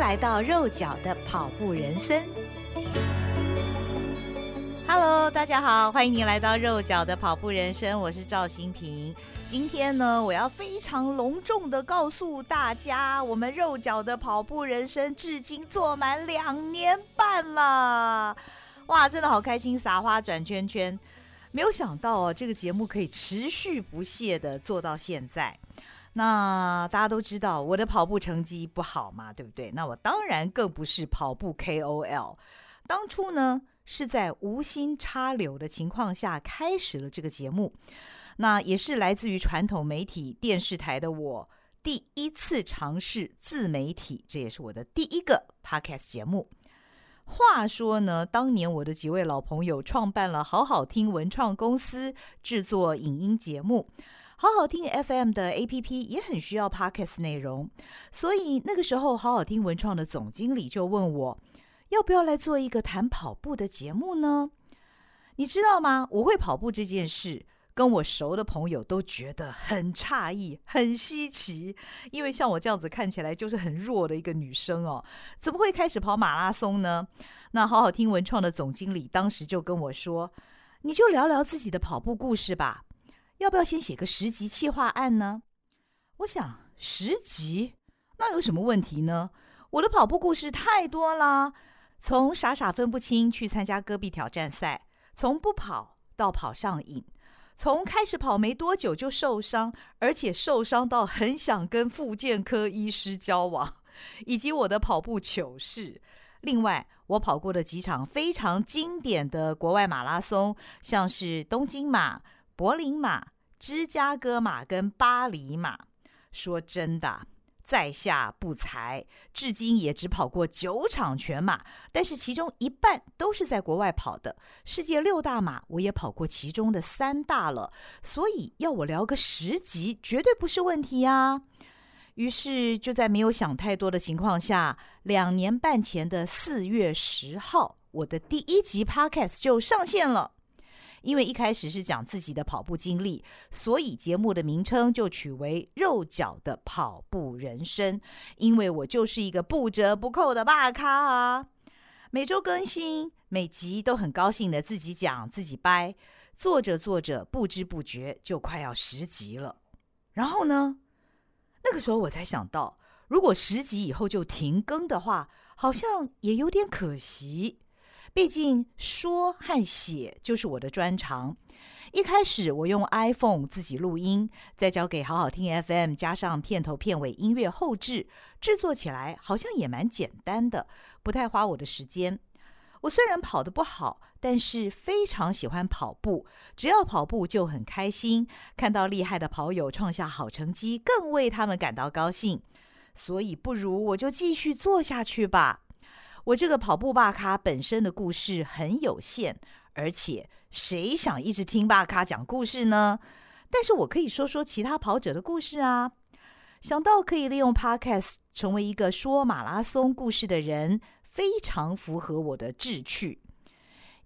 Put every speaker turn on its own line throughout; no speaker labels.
来到肉脚的跑步人生。Hello，大家好，欢迎您来到肉脚的跑步人生，我是赵新平。今天呢，我要非常隆重的告诉大家，我们肉脚的跑步人生至今做满两年半了。哇，真的好开心，撒花转圈圈。没有想到哦，这个节目可以持续不懈的做到现在。那大家都知道我的跑步成绩不好嘛，对不对？那我当然更不是跑步 KOL。当初呢，是在无心插柳的情况下开始了这个节目。那也是来自于传统媒体电视台的我第一次尝试自媒体，这也是我的第一个 Podcast 节目。话说呢，当年我的几位老朋友创办了好好听文创公司，制作影音节目。好好听 FM 的 APP 也很需要 Podcast 内容，所以那个时候好好听文创的总经理就问我，要不要来做一个谈跑步的节目呢？你知道吗？我会跑步这件事。跟我熟的朋友都觉得很诧异、很稀奇，因为像我这样子看起来就是很弱的一个女生哦，怎么会开始跑马拉松呢？那好好听文创的总经理当时就跟我说：“你就聊聊自己的跑步故事吧，要不要先写个十集企划案呢？”我想十集那有什么问题呢？我的跑步故事太多啦，从傻傻分不清去参加戈壁挑战赛，从不跑到跑上瘾。从开始跑没多久就受伤，而且受伤到很想跟复健科医师交往，以及我的跑步糗事。另外，我跑过的几场非常经典的国外马拉松，像是东京马、柏林马、芝加哥马跟巴黎马。说真的。在下不才，至今也只跑过九场全马，但是其中一半都是在国外跑的。世界六大马我也跑过其中的三大了，所以要我聊个十集绝对不是问题啊。于是就在没有想太多的情况下，两年半前的四月十号，我的第一集 Podcast 就上线了。因为一开始是讲自己的跑步经历，所以节目的名称就取为“肉脚的跑步人生”。因为我就是一个不折不扣的大咖啊！每周更新，每集都很高兴的自己讲自己掰，做着做着，不知不觉就快要十集了。然后呢，那个时候我才想到，如果十集以后就停更的话，好像也有点可惜。毕竟说和写就是我的专长。一开始我用 iPhone 自己录音，再交给好好听 FM，加上片头片尾音乐后置，制作起来好像也蛮简单的，不太花我的时间。我虽然跑得不好，但是非常喜欢跑步，只要跑步就很开心。看到厉害的跑友创下好成绩，更为他们感到高兴。所以不如我就继续做下去吧。我这个跑步大咖本身的故事很有限，而且谁想一直听大咖讲故事呢？但是我可以说说其他跑者的故事啊。想到可以利用 Podcast 成为一个说马拉松故事的人，非常符合我的志趣。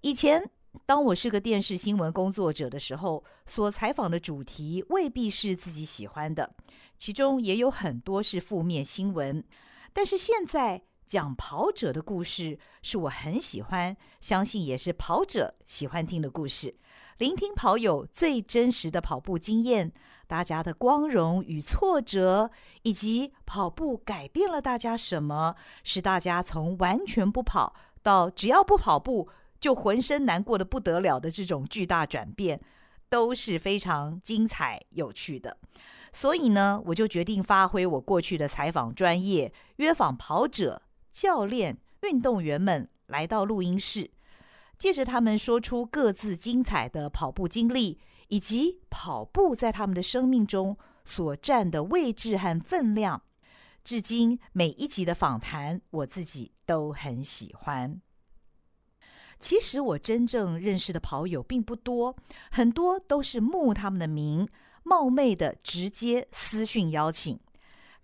以前当我是个电视新闻工作者的时候，所采访的主题未必是自己喜欢的，其中也有很多是负面新闻。但是现在，讲跑者的故事是我很喜欢，相信也是跑者喜欢听的故事。聆听跑友最真实的跑步经验，大家的光荣与挫折，以及跑步改变了大家什么，使大家从完全不跑到只要不跑步就浑身难过得不得了的这种巨大转变，都是非常精彩有趣的。所以呢，我就决定发挥我过去的采访专业，约访跑者。教练、运动员们来到录音室，借着他们说出各自精彩的跑步经历，以及跑步在他们的生命中所占的位置和分量。至今每一集的访谈，我自己都很喜欢。其实我真正认识的跑友并不多，很多都是慕他们的名，冒昧的直接私讯邀请。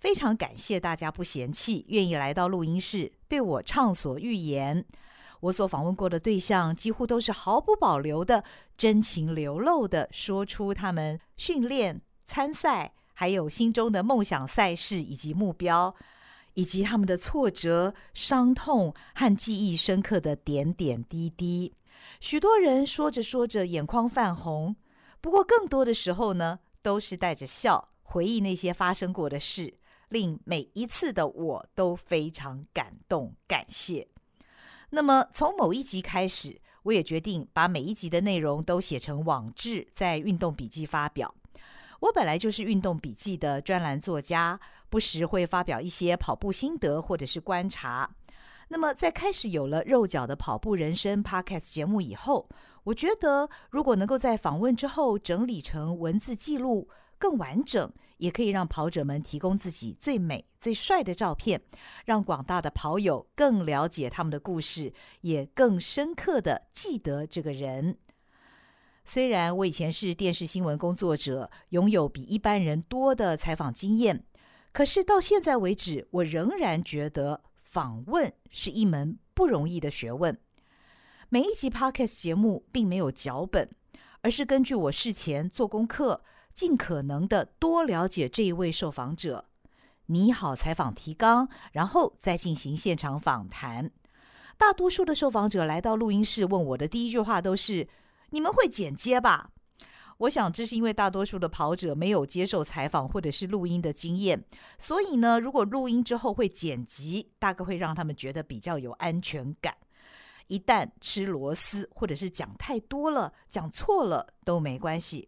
非常感谢大家不嫌弃，愿意来到录音室对我畅所欲言。我所访问过的对象，几乎都是毫不保留的真情流露的说出他们训练、参赛。还有心中的梦想赛事以及目标，以及他们的挫折、伤痛和记忆深刻的点点滴滴。许多人说着说着眼眶泛红，不过更多的时候呢，都是带着笑回忆那些发生过的事，令每一次的我都非常感动、感谢。那么从某一集开始，我也决定把每一集的内容都写成网志，在运动笔记发表。我本来就是运动笔记的专栏作家，不时会发表一些跑步心得或者是观察。那么，在开始有了肉脚的跑步人生 Podcast 节目以后，我觉得如果能够在访问之后整理成文字记录更完整，也可以让跑者们提供自己最美、最帅的照片，让广大的跑友更了解他们的故事，也更深刻地记得这个人。虽然我以前是电视新闻工作者，拥有比一般人多的采访经验，可是到现在为止，我仍然觉得访问是一门不容易的学问。每一集 Podcast 节目并没有脚本，而是根据我事前做功课，尽可能的多了解这一位受访者，拟好采访提纲，然后再进行现场访谈。大多数的受访者来到录音室问我的第一句话都是，你们会剪接吧？我想这是因为大多数的跑者没有接受采访或者是录音的经验，所以呢，如果录音之后会剪辑，大概会让他们觉得比较有安全感。一旦吃螺丝或者是讲太多了、讲错了都没关系。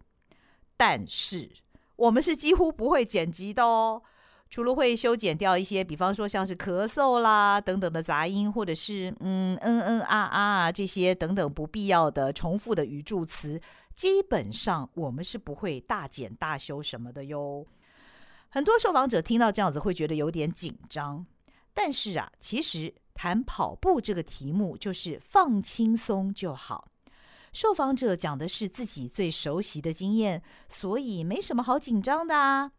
但是我们是几乎不会剪辑的哦。除了会修剪掉一些，比方说像是咳嗽啦等等的杂音，或者是嗯嗯嗯啊啊这些等等不必要的重复的语助词，基本上我们是不会大剪大修什么的哟。很多受访者听到这样子会觉得有点紧张，但是啊，其实谈跑步这个题目就是放轻松就好。受访者讲的是自己最熟悉的经验，所以没什么好紧张的啊。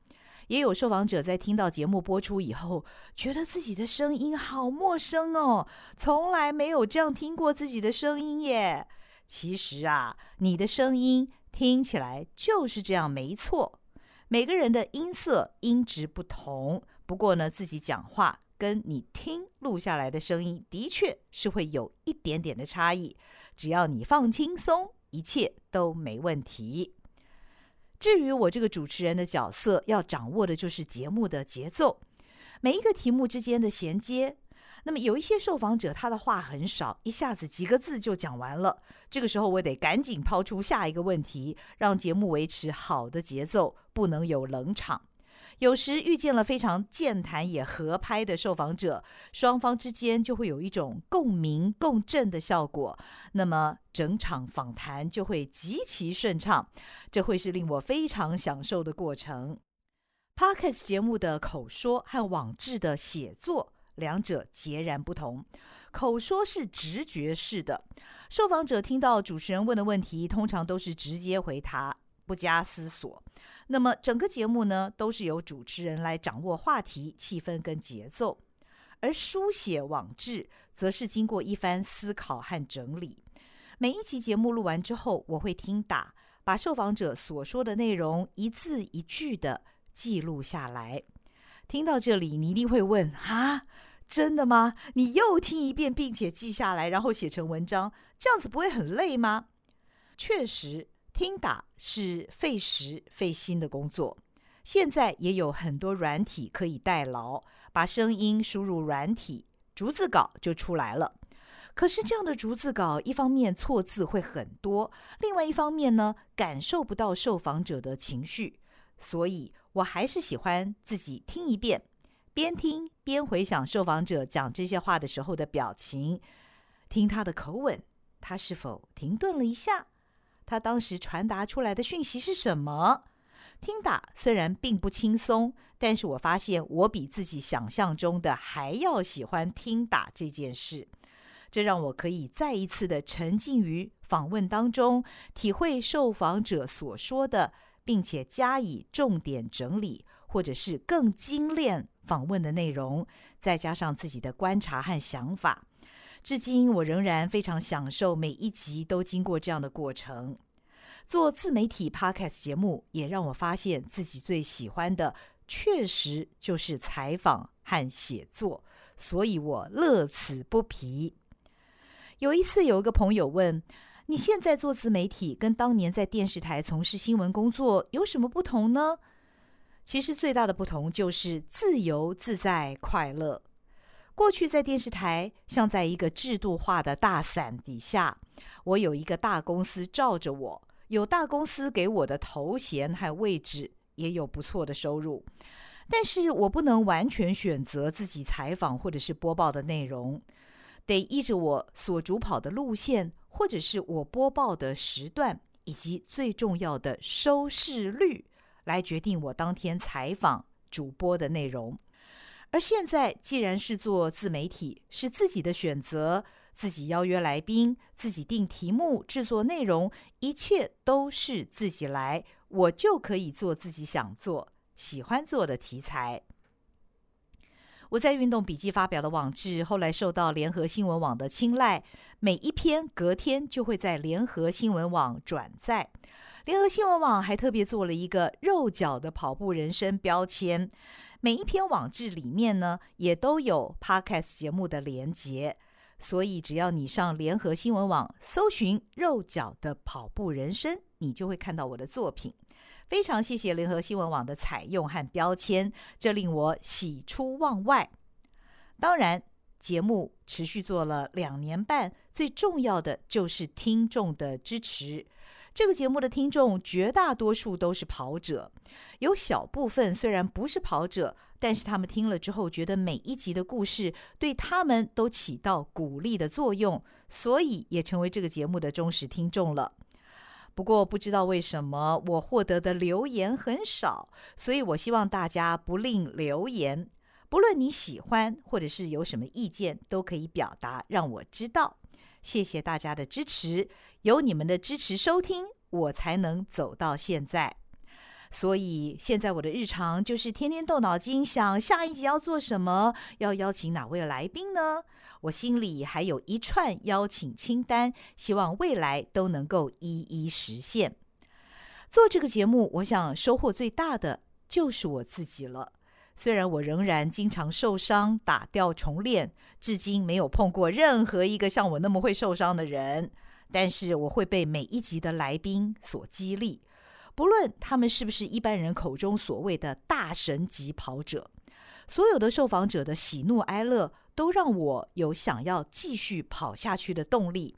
也有受访者在听到节目播出以后，觉得自己的声音好陌生哦，从来没有这样听过自己的声音耶。其实啊，你的声音听起来就是这样，没错。每个人的音色、音质不同，不过呢，自己讲话跟你听录下来的声音，的确是会有一点点的差异。只要你放轻松，一切都没问题。至于我这个主持人的角色，要掌握的就是节目的节奏，每一个题目之间的衔接。那么有一些受访者，他的话很少，一下子几个字就讲完了。这个时候，我得赶紧抛出下一个问题，让节目维持好的节奏，不能有冷场。有时遇见了非常健谈也合拍的受访者，双方之间就会有一种共鸣共振的效果，那么整场访谈就会极其顺畅，这会是令我非常享受的过程。Podcast 节目的口说和网志的写作两者截然不同，口说是直觉式的，受访者听到主持人问的问题，通常都是直接回答，不加思索。那么整个节目呢，都是由主持人来掌握话题、气氛跟节奏，而书写网志则是经过一番思考和整理。每一期节目录完之后，我会听打，把受访者所说的内容一字一句的记录下来。听到这里，你一定会问：啊，真的吗？你又听一遍，并且记下来，然后写成文章，这样子不会很累吗？确实。听打是费时费心的工作，现在也有很多软体可以代劳，把声音输入软体，逐字稿就出来了。可是这样的逐字稿，一方面错字会很多，另外一方面呢，感受不到受访者的情绪，所以我还是喜欢自己听一遍，边听边回想受访者讲这些话的时候的表情，听他的口吻，他是否停顿了一下。他当时传达出来的讯息是什么？听打虽然并不轻松，但是我发现我比自己想象中的还要喜欢听打这件事。这让我可以再一次的沉浸于访问当中，体会受访者所说的，并且加以重点整理，或者是更精炼访问的内容，再加上自己的观察和想法。至今我仍然非常享受每一集都经过这样的过程。做自媒体 Podcast 节目，也让我发现自己最喜欢的，确实就是采访和写作，所以我乐此不疲。有一次，有一个朋友问：“你现在做自媒体，跟当年在电视台从事新闻工作有什么不同呢？”其实最大的不同就是自由自在、快乐。过去在电视台，像在一个制度化的大伞底下，我有一个大公司罩着我，有大公司给我的头衔和位置，也有不错的收入。但是我不能完全选择自己采访或者是播报的内容。得依着我所主跑的路线，或者是我播报的时段，以及最重要的收视率，来决定我当天采访主播的内容。而现在，既然是做自媒体，是自己的选择，自己邀约来宾，自己定题目、制作内容，一切都是自己来，我就可以做自己想做、喜欢做的题材。我在运动笔记发表的网志，后来受到联合新闻网的青睐，每一篇隔天就会在联合新闻网转载。联合新闻网还特别做了一个“肉脚的跑步人生”标签，每一篇网志里面呢，也都有 Podcast 节目的连结。所以只要你上联合新闻网搜寻“肉脚的跑步人生”，你就会看到我的作品。非常谢谢联合新闻网的采用和标签，这令我喜出望外。当然，节目持续做了两年半，最重要的就是听众的支持。这个节目的听众绝大多数都是跑者，有小部分虽然不是跑者，但是他们听了之后觉得每一集的故事对他们都起到鼓励的作用，所以也成为这个节目的忠实听众了。不过不知道为什么我获得的留言很少，所以我希望大家不吝留言，不论你喜欢或者是有什么意见，都可以表达，让我知道。谢谢大家的支持，有你们的支持收听，我才能走到现在。所以现在我的日常就是天天动脑筋，想下一集要做什么，要邀请哪位来宾呢？我心里还有一串邀请清单，希望未来都能够一一实现。做这个节目，我想收获最大的就是我自己了。虽然我仍然经常受伤，打掉重练，至今没有碰过任何一个像我那么会受伤的人，但是我会被每一集的来宾所激励，不论他们是不是一般人口中所谓的大神级跑者。所有的受访者的喜怒哀乐，都让我有想要继续跑下去的动力。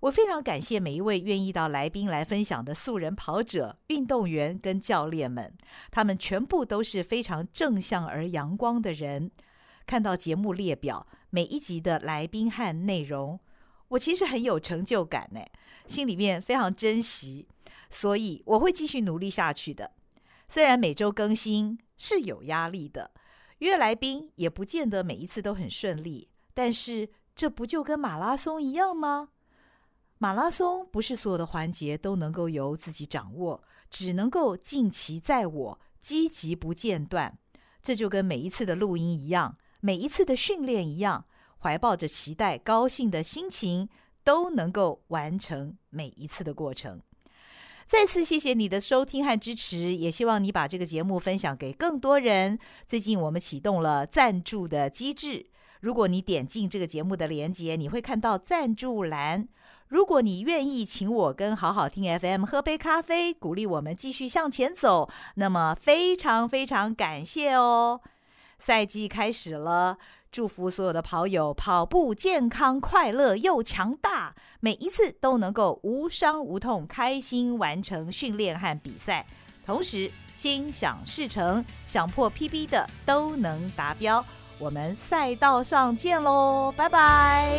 我非常感谢每一位愿意到来宾来分享的素人跑者、运动员跟教练们，他们全部都是非常正向而阳光的人。看到节目列表，每一集的来宾和内容，我其实很有成就感呢，心里面非常珍惜，所以我会继续努力下去的。虽然每周更新是有压力的。约来宾也不见得每一次都很顺利，但是这不就跟马拉松一样吗？马拉松不是所有的环节都能够由自己掌握，只能够尽其在我，积极不间断。这就跟每一次的录音一样，每一次的训练一样，怀抱着期待、高兴的心情，都能够完成每一次的过程。再次谢谢你的收听和支持，也希望你把这个节目分享给更多人。最近我们启动了赞助的机制，如果你点进这个节目的链接，你会看到赞助栏。如果你愿意请我跟好好听 FM 喝杯咖啡，鼓励我们继续向前走，那么非常非常感谢哦。赛季开始了。祝福所有的跑友跑步健康、快乐又强大，每一次都能够无伤无痛、开心完成训练和比赛，同时心想事成，想破 PB 的都能达标。我们赛道上见喽，拜拜。